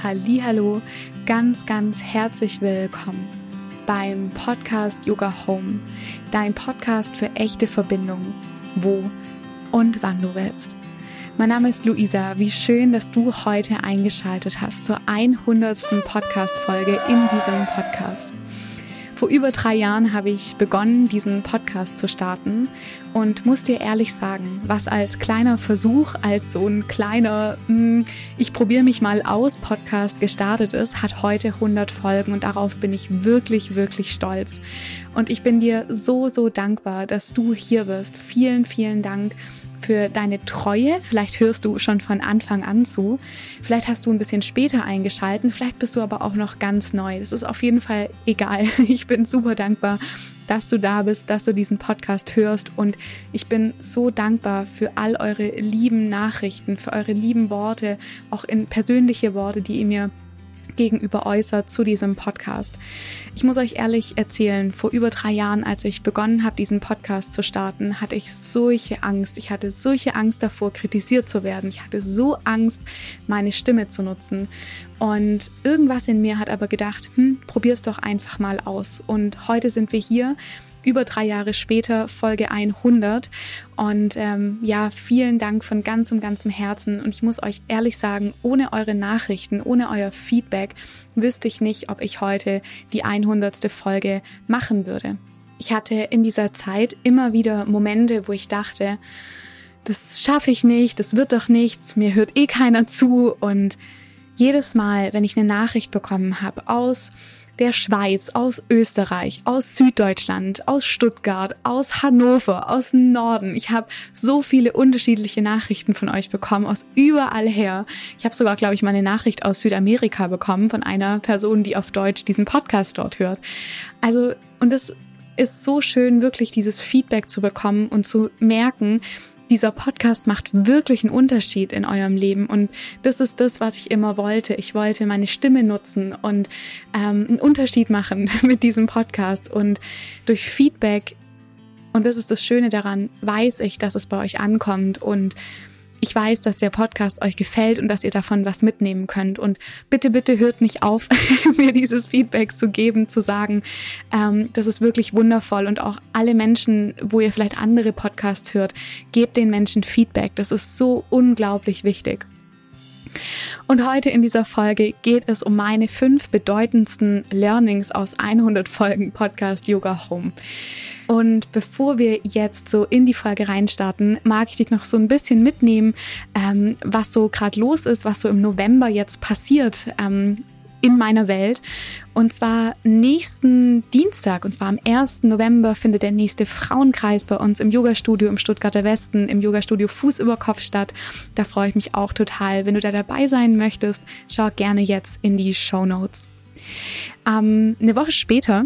Hallo, ganz ganz herzlich willkommen beim Podcast Yoga Home, dein Podcast für echte Verbindungen, wo und wann du willst. Mein Name ist Luisa. Wie schön, dass du heute eingeschaltet hast zur 100. Podcast Folge in diesem Podcast. Vor über drei Jahren habe ich begonnen, diesen Podcast zu starten und muss dir ehrlich sagen, was als kleiner Versuch, als so ein kleiner, hm, ich probiere mich mal aus Podcast gestartet ist, hat heute 100 Folgen und darauf bin ich wirklich, wirklich stolz. Und ich bin dir so, so dankbar, dass du hier bist. Vielen, vielen Dank für deine Treue. Vielleicht hörst du schon von Anfang an zu. Vielleicht hast du ein bisschen später eingeschalten. Vielleicht bist du aber auch noch ganz neu. Das ist auf jeden Fall egal. Ich bin super dankbar, dass du da bist, dass du diesen Podcast hörst. Und ich bin so dankbar für all eure lieben Nachrichten, für eure lieben Worte, auch in persönliche Worte, die ihr mir gegenüber äußert zu diesem Podcast. Ich muss euch ehrlich erzählen, vor über drei Jahren, als ich begonnen habe, diesen Podcast zu starten, hatte ich solche Angst. Ich hatte solche Angst davor, kritisiert zu werden. Ich hatte so Angst, meine Stimme zu nutzen. Und irgendwas in mir hat aber gedacht, hm, probier's doch einfach mal aus. Und heute sind wir hier über drei Jahre später, Folge 100. Und ähm, ja, vielen Dank von ganzem, ganzem Herzen. Und ich muss euch ehrlich sagen, ohne eure Nachrichten, ohne euer Feedback, wüsste ich nicht, ob ich heute die 100. Folge machen würde. Ich hatte in dieser Zeit immer wieder Momente, wo ich dachte, das schaffe ich nicht, das wird doch nichts, mir hört eh keiner zu. Und jedes Mal, wenn ich eine Nachricht bekommen habe aus der Schweiz, aus Österreich, aus Süddeutschland, aus Stuttgart, aus Hannover, aus Norden. Ich habe so viele unterschiedliche Nachrichten von euch bekommen, aus überall her. Ich habe sogar, glaube ich, mal eine Nachricht aus Südamerika bekommen von einer Person, die auf Deutsch diesen Podcast dort hört. Also, und es ist so schön, wirklich dieses Feedback zu bekommen und zu merken, dieser Podcast macht wirklich einen Unterschied in eurem Leben. Und das ist das, was ich immer wollte. Ich wollte meine Stimme nutzen und ähm, einen Unterschied machen mit diesem Podcast. Und durch Feedback, und das ist das Schöne daran, weiß ich, dass es bei euch ankommt. Und ich weiß, dass der Podcast euch gefällt und dass ihr davon was mitnehmen könnt. Und bitte, bitte hört nicht auf, mir dieses Feedback zu geben, zu sagen, ähm, das ist wirklich wundervoll. Und auch alle Menschen, wo ihr vielleicht andere Podcasts hört, gebt den Menschen Feedback. Das ist so unglaublich wichtig. Und heute in dieser Folge geht es um meine fünf bedeutendsten Learnings aus 100 Folgen Podcast Yoga Home. Und bevor wir jetzt so in die Folge reinstarten, mag ich dich noch so ein bisschen mitnehmen, ähm, was so gerade los ist, was so im November jetzt passiert. Ähm, in meiner Welt. Und zwar nächsten Dienstag, und zwar am 1. November, findet der nächste Frauenkreis bei uns im Yogastudio im Stuttgarter Westen, im Yogastudio Fuß über Kopf statt. Da freue ich mich auch total. Wenn du da dabei sein möchtest, schau gerne jetzt in die Show Notes. Ähm, eine Woche später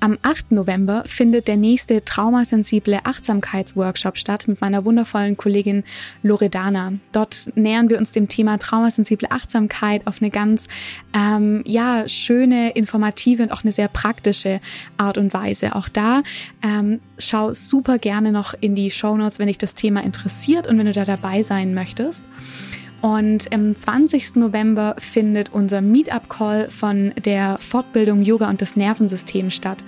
am 8. November findet der nächste traumasensible Achtsamkeitsworkshop statt mit meiner wundervollen Kollegin Loredana. Dort nähern wir uns dem Thema traumasensible Achtsamkeit auf eine ganz ähm, ja schöne, informative und auch eine sehr praktische Art und Weise. Auch da ähm, schau super gerne noch in die Show Notes, wenn dich das Thema interessiert und wenn du da dabei sein möchtest. Und am 20. November findet unser Meetup-Call von der Fortbildung Yoga und das Nervensystem statt.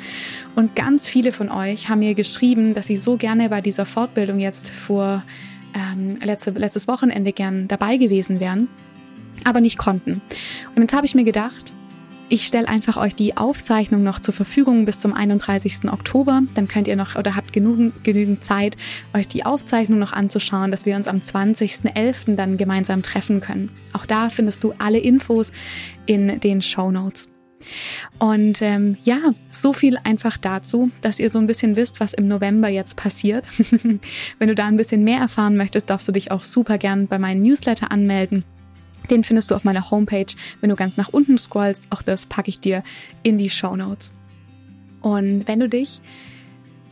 Und ganz viele von euch haben mir geschrieben, dass sie so gerne bei dieser Fortbildung jetzt vor ähm, letzte, letztes Wochenende gern dabei gewesen wären, aber nicht konnten. Und jetzt habe ich mir gedacht, ich stelle einfach euch die Aufzeichnung noch zur Verfügung bis zum 31. Oktober. Dann könnt ihr noch oder habt genügend, genügend Zeit, euch die Aufzeichnung noch anzuschauen, dass wir uns am 20.11. dann gemeinsam treffen können. Auch da findest du alle Infos in den Show Notes. Und ähm, ja, so viel einfach dazu, dass ihr so ein bisschen wisst, was im November jetzt passiert. Wenn du da ein bisschen mehr erfahren möchtest, darfst du dich auch super gern bei meinem Newsletter anmelden. Den findest du auf meiner Homepage, wenn du ganz nach unten scrollst. Auch das packe ich dir in die Show Notes. Und wenn du dich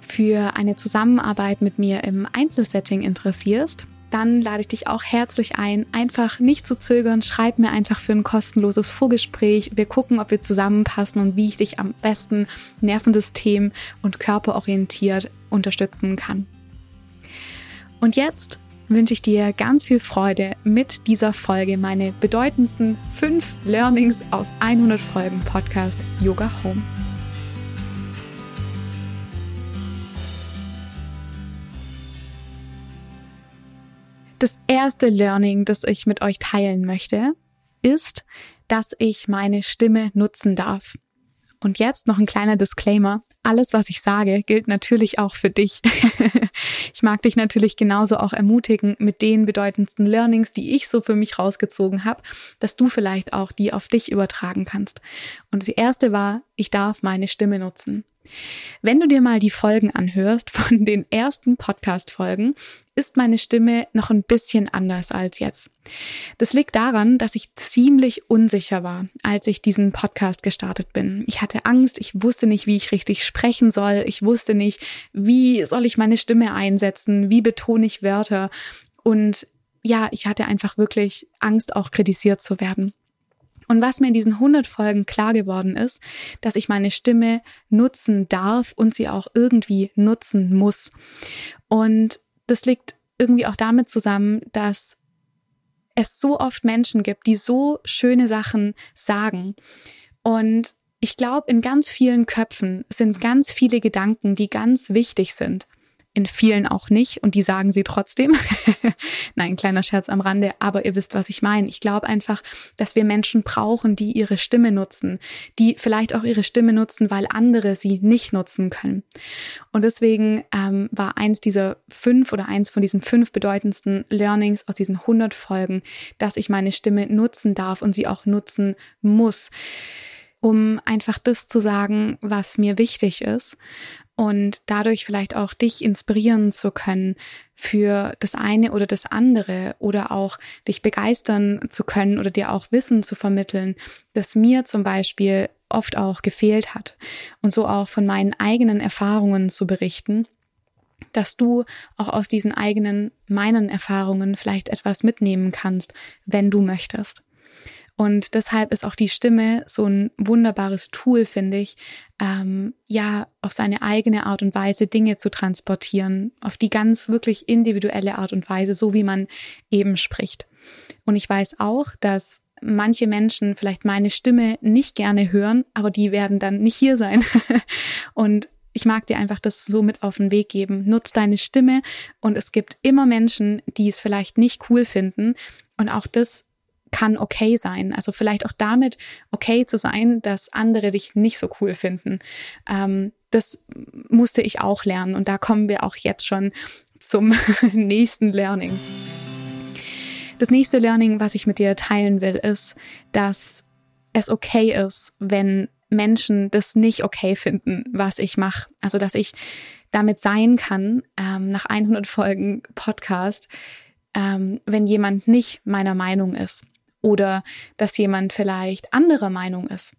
für eine Zusammenarbeit mit mir im Einzelsetting interessierst, dann lade ich dich auch herzlich ein, einfach nicht zu zögern, schreib mir einfach für ein kostenloses Vorgespräch. Wir gucken, ob wir zusammenpassen und wie ich dich am besten Nervensystem und körperorientiert unterstützen kann. Und jetzt wünsche ich dir ganz viel Freude mit dieser Folge, meine bedeutendsten fünf Learnings aus 100 Folgen Podcast Yoga Home. Das erste Learning, das ich mit euch teilen möchte, ist, dass ich meine Stimme nutzen darf. Und jetzt noch ein kleiner Disclaimer. Alles, was ich sage, gilt natürlich auch für dich. ich mag dich natürlich genauso auch ermutigen mit den bedeutendsten Learnings, die ich so für mich rausgezogen habe, dass du vielleicht auch die auf dich übertragen kannst. Und die erste war, ich darf meine Stimme nutzen. Wenn du dir mal die Folgen anhörst von den ersten Podcast-Folgen, ist meine Stimme noch ein bisschen anders als jetzt. Das liegt daran, dass ich ziemlich unsicher war, als ich diesen Podcast gestartet bin. Ich hatte Angst, ich wusste nicht, wie ich richtig sprechen soll, ich wusste nicht, wie soll ich meine Stimme einsetzen, wie betone ich Wörter und ja, ich hatte einfach wirklich Angst, auch kritisiert zu werden. Und was mir in diesen 100 Folgen klar geworden ist, dass ich meine Stimme nutzen darf und sie auch irgendwie nutzen muss. Und das liegt irgendwie auch damit zusammen, dass es so oft Menschen gibt, die so schöne Sachen sagen. Und ich glaube, in ganz vielen Köpfen sind ganz viele Gedanken, die ganz wichtig sind in vielen auch nicht und die sagen sie trotzdem. Nein, kleiner Scherz am Rande, aber ihr wisst, was ich meine. Ich glaube einfach, dass wir Menschen brauchen, die ihre Stimme nutzen, die vielleicht auch ihre Stimme nutzen, weil andere sie nicht nutzen können. Und deswegen ähm, war eins dieser fünf oder eins von diesen fünf bedeutendsten Learnings aus diesen 100 Folgen, dass ich meine Stimme nutzen darf und sie auch nutzen muss um einfach das zu sagen, was mir wichtig ist und dadurch vielleicht auch dich inspirieren zu können für das eine oder das andere oder auch dich begeistern zu können oder dir auch Wissen zu vermitteln, das mir zum Beispiel oft auch gefehlt hat und so auch von meinen eigenen Erfahrungen zu berichten dass du auch aus diesen eigenen, meinen Erfahrungen vielleicht etwas mitnehmen kannst, wenn du möchtest. Und deshalb ist auch die Stimme so ein wunderbares Tool, finde ich, ähm, ja, auf seine eigene Art und Weise Dinge zu transportieren, auf die ganz wirklich individuelle Art und Weise, so wie man eben spricht. Und ich weiß auch, dass manche Menschen vielleicht meine Stimme nicht gerne hören, aber die werden dann nicht hier sein. und ich mag dir einfach das so mit auf den Weg geben. Nutz deine Stimme und es gibt immer Menschen, die es vielleicht nicht cool finden. Und auch das kann okay sein. Also vielleicht auch damit okay zu sein, dass andere dich nicht so cool finden. Ähm, das musste ich auch lernen und da kommen wir auch jetzt schon zum nächsten Learning. Das nächste Learning, was ich mit dir teilen will, ist, dass es okay ist, wenn Menschen das nicht okay finden, was ich mache. Also dass ich damit sein kann, ähm, nach 100 Folgen Podcast, ähm, wenn jemand nicht meiner Meinung ist oder dass jemand vielleicht anderer Meinung ist.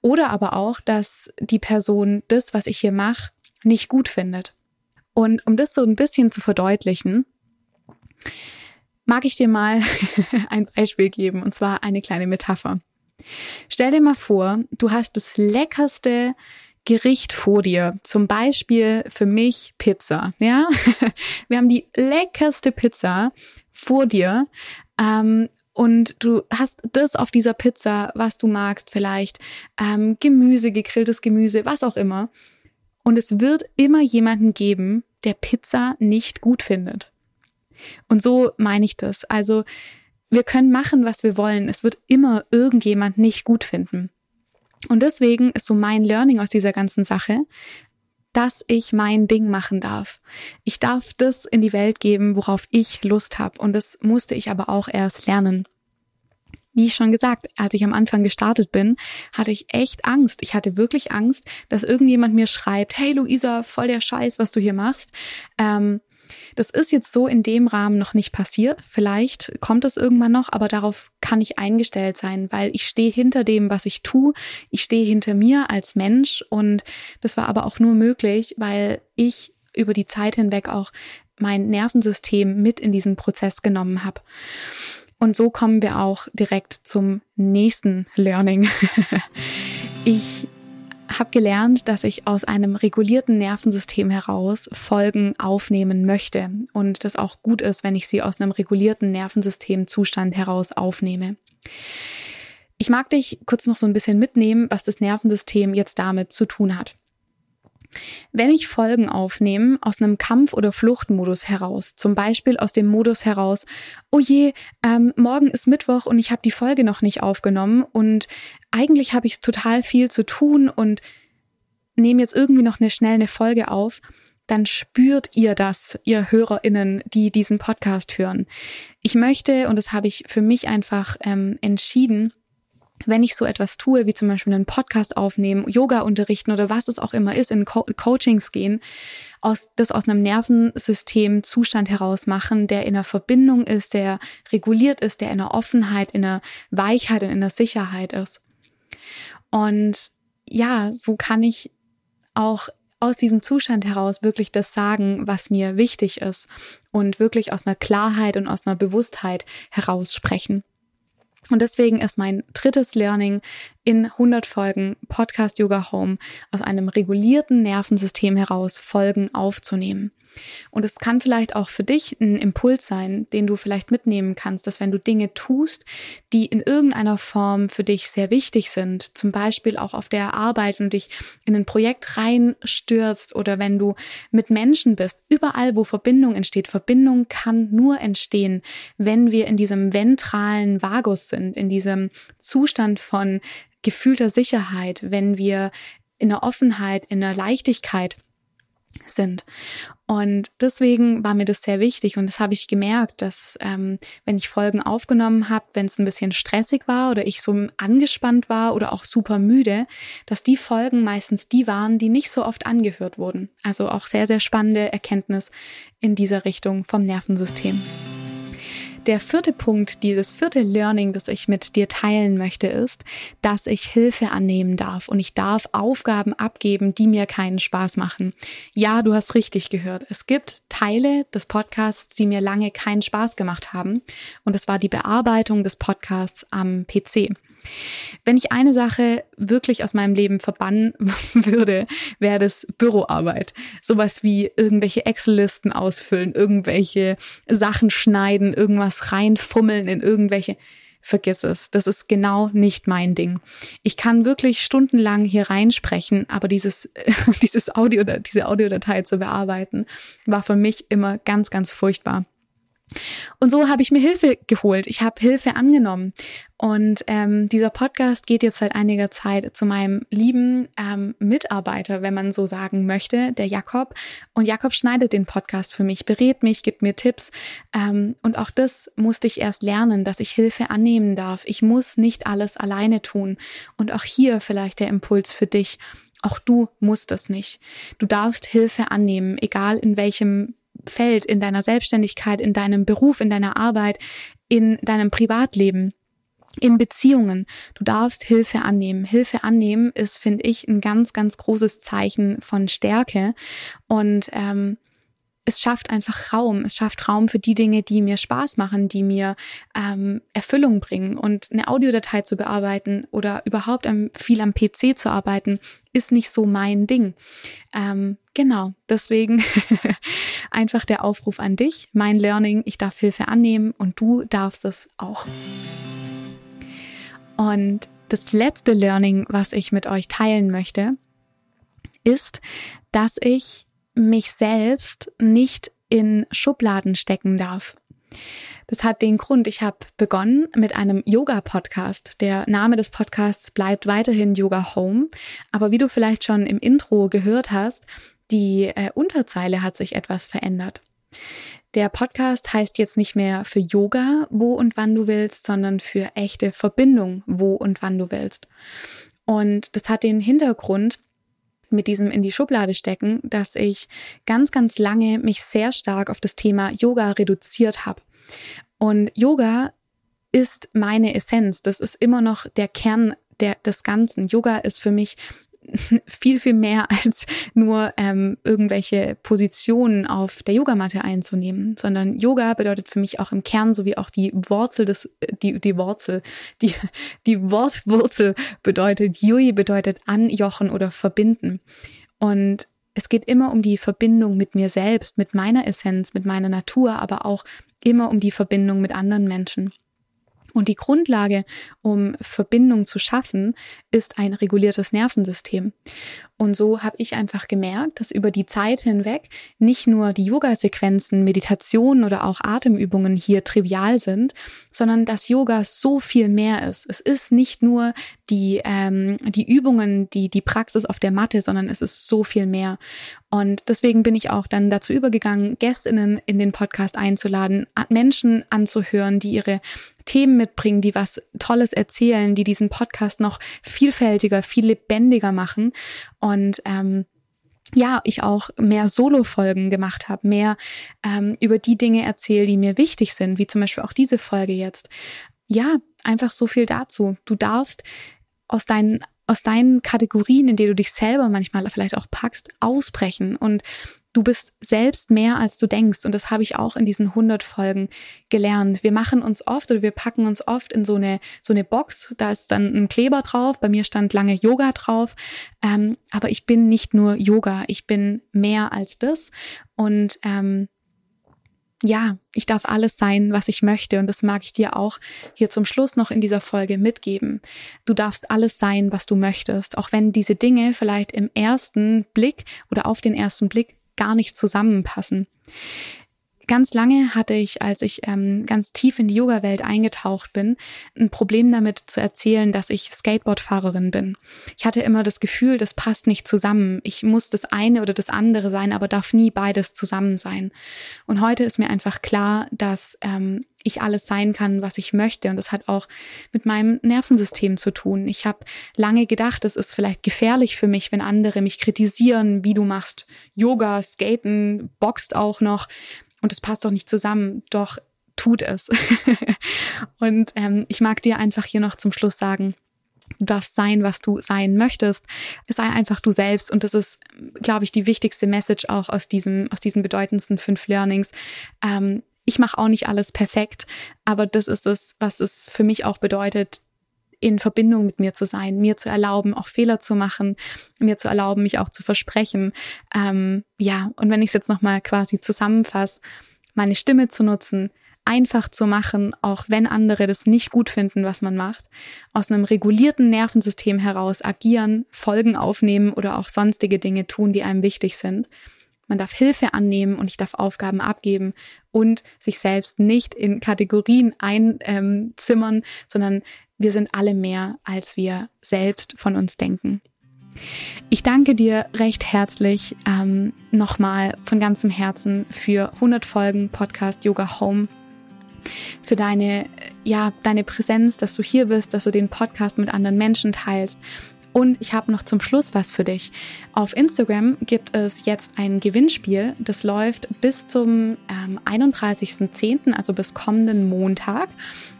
Oder aber auch, dass die Person das, was ich hier mache, nicht gut findet. Und um das so ein bisschen zu verdeutlichen, mag ich dir mal ein Beispiel geben, und zwar eine kleine Metapher. Stell dir mal vor, du hast das leckerste Gericht vor dir, zum Beispiel für mich Pizza, ja? Wir haben die leckerste Pizza vor dir, ähm, und du hast das auf dieser Pizza, was du magst, vielleicht ähm, Gemüse, gegrilltes Gemüse, was auch immer. Und es wird immer jemanden geben, der Pizza nicht gut findet. Und so meine ich das. Also wir können machen, was wir wollen. Es wird immer irgendjemand nicht gut finden. Und deswegen ist so mein Learning aus dieser ganzen Sache, dass ich mein Ding machen darf. Ich darf das in die Welt geben, worauf ich Lust habe. Und das musste ich aber auch erst lernen. Wie schon gesagt, als ich am Anfang gestartet bin, hatte ich echt Angst. Ich hatte wirklich Angst, dass irgendjemand mir schreibt, hey Luisa, voll der Scheiß, was du hier machst. Ähm, das ist jetzt so in dem Rahmen noch nicht passiert. Vielleicht kommt es irgendwann noch, aber darauf kann ich eingestellt sein, weil ich stehe hinter dem, was ich tue. Ich stehe hinter mir als Mensch und das war aber auch nur möglich, weil ich über die Zeit hinweg auch mein Nervensystem mit in diesen Prozess genommen habe. Und so kommen wir auch direkt zum nächsten Learning. ich habe gelernt, dass ich aus einem regulierten Nervensystem heraus Folgen aufnehmen möchte und das auch gut ist, wenn ich sie aus einem regulierten Nervensystemzustand heraus aufnehme. Ich mag dich kurz noch so ein bisschen mitnehmen, was das Nervensystem jetzt damit zu tun hat. Wenn ich Folgen aufnehme aus einem Kampf- oder Fluchtmodus heraus, zum Beispiel aus dem Modus heraus, oh je, ähm, morgen ist Mittwoch und ich habe die Folge noch nicht aufgenommen und eigentlich habe ich total viel zu tun und nehme jetzt irgendwie noch eine schnell eine Folge auf, dann spürt ihr das, ihr HörerInnen, die diesen Podcast hören. Ich möchte, und das habe ich für mich einfach ähm, entschieden, wenn ich so etwas tue, wie zum Beispiel einen Podcast aufnehmen, Yoga unterrichten oder was es auch immer ist, in Co Coachings gehen, aus, das aus einem Nervensystemzustand heraus machen, der in einer Verbindung ist, der reguliert ist, der in einer Offenheit, in einer Weichheit und in einer Sicherheit ist. Und ja, so kann ich auch aus diesem Zustand heraus wirklich das sagen, was mir wichtig ist und wirklich aus einer Klarheit und aus einer Bewusstheit heraus sprechen. Und deswegen ist mein drittes Learning in 100 Folgen Podcast Yoga Home aus einem regulierten Nervensystem heraus Folgen aufzunehmen. Und es kann vielleicht auch für dich ein Impuls sein, den du vielleicht mitnehmen kannst, dass wenn du Dinge tust, die in irgendeiner Form für dich sehr wichtig sind, zum Beispiel auch auf der Arbeit und dich in ein Projekt reinstürzt oder wenn du mit Menschen bist, überall wo Verbindung entsteht. Verbindung kann nur entstehen, wenn wir in diesem ventralen Vagus sind, in diesem Zustand von gefühlter Sicherheit, wenn wir in der Offenheit, in der Leichtigkeit sind. Und deswegen war mir das sehr wichtig und das habe ich gemerkt, dass ähm, wenn ich Folgen aufgenommen habe, wenn es ein bisschen stressig war oder ich so angespannt war oder auch super müde, dass die Folgen meistens die waren, die nicht so oft angehört wurden. Also auch sehr, sehr spannende Erkenntnis in dieser Richtung vom Nervensystem. Der vierte Punkt, dieses vierte Learning, das ich mit dir teilen möchte, ist, dass ich Hilfe annehmen darf und ich darf Aufgaben abgeben, die mir keinen Spaß machen. Ja, du hast richtig gehört. Es gibt Teile des Podcasts, die mir lange keinen Spaß gemacht haben. Und es war die Bearbeitung des Podcasts am PC. Wenn ich eine Sache wirklich aus meinem Leben verbannen würde, wäre das Büroarbeit. Sowas wie irgendwelche Excel-Listen ausfüllen, irgendwelche Sachen schneiden, irgendwas reinfummeln in irgendwelche vergiss es. Das ist genau nicht mein Ding. Ich kann wirklich stundenlang hier reinsprechen, aber dieses, dieses Audio, diese Audiodatei zu bearbeiten, war für mich immer ganz, ganz furchtbar. Und so habe ich mir Hilfe geholt. Ich habe Hilfe angenommen. Und ähm, dieser Podcast geht jetzt seit einiger Zeit zu meinem lieben ähm, Mitarbeiter, wenn man so sagen möchte, der Jakob. Und Jakob schneidet den Podcast für mich, berät mich, gibt mir Tipps. Ähm, und auch das musste ich erst lernen, dass ich Hilfe annehmen darf. Ich muss nicht alles alleine tun. Und auch hier vielleicht der Impuls für dich. Auch du musst es nicht. Du darfst Hilfe annehmen, egal in welchem Feld, in deiner Selbstständigkeit, in deinem Beruf, in deiner Arbeit, in deinem Privatleben in Beziehungen. Du darfst Hilfe annehmen. Hilfe annehmen ist, finde ich, ein ganz, ganz großes Zeichen von Stärke. Und ähm, es schafft einfach Raum. Es schafft Raum für die Dinge, die mir Spaß machen, die mir ähm, Erfüllung bringen. Und eine Audiodatei zu bearbeiten oder überhaupt am, viel am PC zu arbeiten, ist nicht so mein Ding. Ähm, genau, deswegen einfach der Aufruf an dich. Mein Learning, ich darf Hilfe annehmen und du darfst es auch. Und das letzte Learning, was ich mit euch teilen möchte, ist, dass ich mich selbst nicht in Schubladen stecken darf. Das hat den Grund, ich habe begonnen mit einem Yoga-Podcast. Der Name des Podcasts bleibt weiterhin Yoga Home. Aber wie du vielleicht schon im Intro gehört hast, die äh, Unterzeile hat sich etwas verändert. Der Podcast heißt jetzt nicht mehr für Yoga, wo und wann du willst, sondern für echte Verbindung, wo und wann du willst. Und das hat den Hintergrund, mit diesem in die Schublade stecken, dass ich ganz, ganz lange mich sehr stark auf das Thema Yoga reduziert habe. Und Yoga ist meine Essenz. Das ist immer noch der Kern der, des Ganzen. Yoga ist für mich viel, viel mehr als nur ähm, irgendwelche Positionen auf der Yogamatte einzunehmen, sondern Yoga bedeutet für mich auch im Kern, so wie auch die Wurzel des, die, die Wurzel, die, die Wortwurzel bedeutet, Yui bedeutet anjochen oder verbinden. Und es geht immer um die Verbindung mit mir selbst, mit meiner Essenz, mit meiner Natur, aber auch immer um die Verbindung mit anderen Menschen. Und die Grundlage, um Verbindung zu schaffen, ist ein reguliertes Nervensystem. Und so habe ich einfach gemerkt, dass über die Zeit hinweg nicht nur die Yoga-Sequenzen, Meditationen oder auch Atemübungen hier trivial sind, sondern dass Yoga so viel mehr ist. Es ist nicht nur die, ähm, die Übungen, die, die Praxis auf der Matte, sondern es ist so viel mehr. Und deswegen bin ich auch dann dazu übergegangen, Gästinnen in den Podcast einzuladen, Menschen anzuhören, die ihre Themen mitbringen, die was Tolles erzählen, die diesen Podcast noch vielfältiger, viel lebendiger machen. Und ähm, ja, ich auch mehr Solo-Folgen gemacht habe, mehr ähm, über die Dinge erzähle, die mir wichtig sind, wie zum Beispiel auch diese Folge jetzt. Ja, einfach so viel dazu. Du darfst aus deinen aus deinen Kategorien, in denen du dich selber manchmal vielleicht auch packst, ausbrechen. Und du bist selbst mehr als du denkst. Und das habe ich auch in diesen 100 Folgen gelernt. Wir machen uns oft oder wir packen uns oft in so eine so eine Box, da ist dann ein Kleber drauf, bei mir stand lange Yoga drauf, ähm, aber ich bin nicht nur Yoga, ich bin mehr als das. Und ähm, ja, ich darf alles sein, was ich möchte. Und das mag ich dir auch hier zum Schluss noch in dieser Folge mitgeben. Du darfst alles sein, was du möchtest, auch wenn diese Dinge vielleicht im ersten Blick oder auf den ersten Blick gar nicht zusammenpassen. Ganz lange hatte ich, als ich ähm, ganz tief in die Yoga-Welt eingetaucht bin, ein Problem damit zu erzählen, dass ich Skateboardfahrerin bin. Ich hatte immer das Gefühl, das passt nicht zusammen. Ich muss das eine oder das andere sein, aber darf nie beides zusammen sein. Und heute ist mir einfach klar, dass ähm, ich alles sein kann, was ich möchte. Und das hat auch mit meinem Nervensystem zu tun. Ich habe lange gedacht, es ist vielleicht gefährlich für mich, wenn andere mich kritisieren, wie du machst Yoga, Skaten, boxt auch noch und es passt doch nicht zusammen, doch tut es. und ähm, ich mag dir einfach hier noch zum Schluss sagen, du darfst sein, was du sein möchtest. Sei einfach du selbst. Und das ist, glaube ich, die wichtigste Message auch aus diesem, aus diesen bedeutendsten fünf Learnings. Ähm, ich mache auch nicht alles perfekt, aber das ist es, was es für mich auch bedeutet, in Verbindung mit mir zu sein, mir zu erlauben, auch Fehler zu machen, mir zu erlauben, mich auch zu versprechen. Ähm, ja, und wenn ich es jetzt nochmal quasi zusammenfasse, meine Stimme zu nutzen, einfach zu machen, auch wenn andere das nicht gut finden, was man macht, aus einem regulierten Nervensystem heraus agieren, Folgen aufnehmen oder auch sonstige Dinge tun, die einem wichtig sind. Man darf Hilfe annehmen und ich darf Aufgaben abgeben und sich selbst nicht in Kategorien einzimmern, ähm, sondern wir sind alle mehr, als wir selbst von uns denken. Ich danke dir recht herzlich ähm, nochmal von ganzem Herzen für 100 Folgen Podcast Yoga Home, für deine, ja, deine Präsenz, dass du hier bist, dass du den Podcast mit anderen Menschen teilst und ich habe noch zum Schluss was für dich. Auf Instagram gibt es jetzt ein Gewinnspiel. Das läuft bis zum ähm, 31.10., also bis kommenden Montag.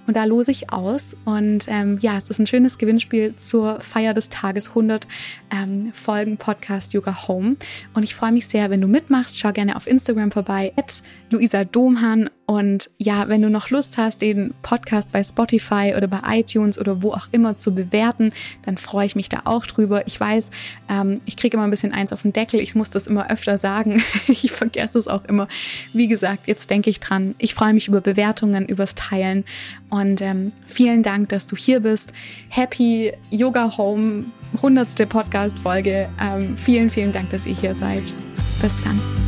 Und da lose ich aus. Und ähm, ja, es ist ein schönes Gewinnspiel zur Feier des Tages 100 ähm, Folgen Podcast Yoga Home. Und ich freue mich sehr, wenn du mitmachst. Schau gerne auf Instagram vorbei, at Luisa Domhan. Und ja, wenn du noch Lust hast, den Podcast bei Spotify oder bei iTunes oder wo auch immer zu bewerten, dann freue ich mich da auch drüber. Ich weiß, ähm, ich kriege immer ein bisschen eins auf den Deckel. Ich muss das immer öfter sagen. ich vergesse es auch immer. Wie gesagt, jetzt denke ich dran. Ich freue mich über Bewertungen, übers Teilen. Und ähm, vielen Dank, dass du hier bist. Happy Yoga Home, hundertste Podcast-Folge. Ähm, vielen, vielen Dank, dass ihr hier seid. Bis dann.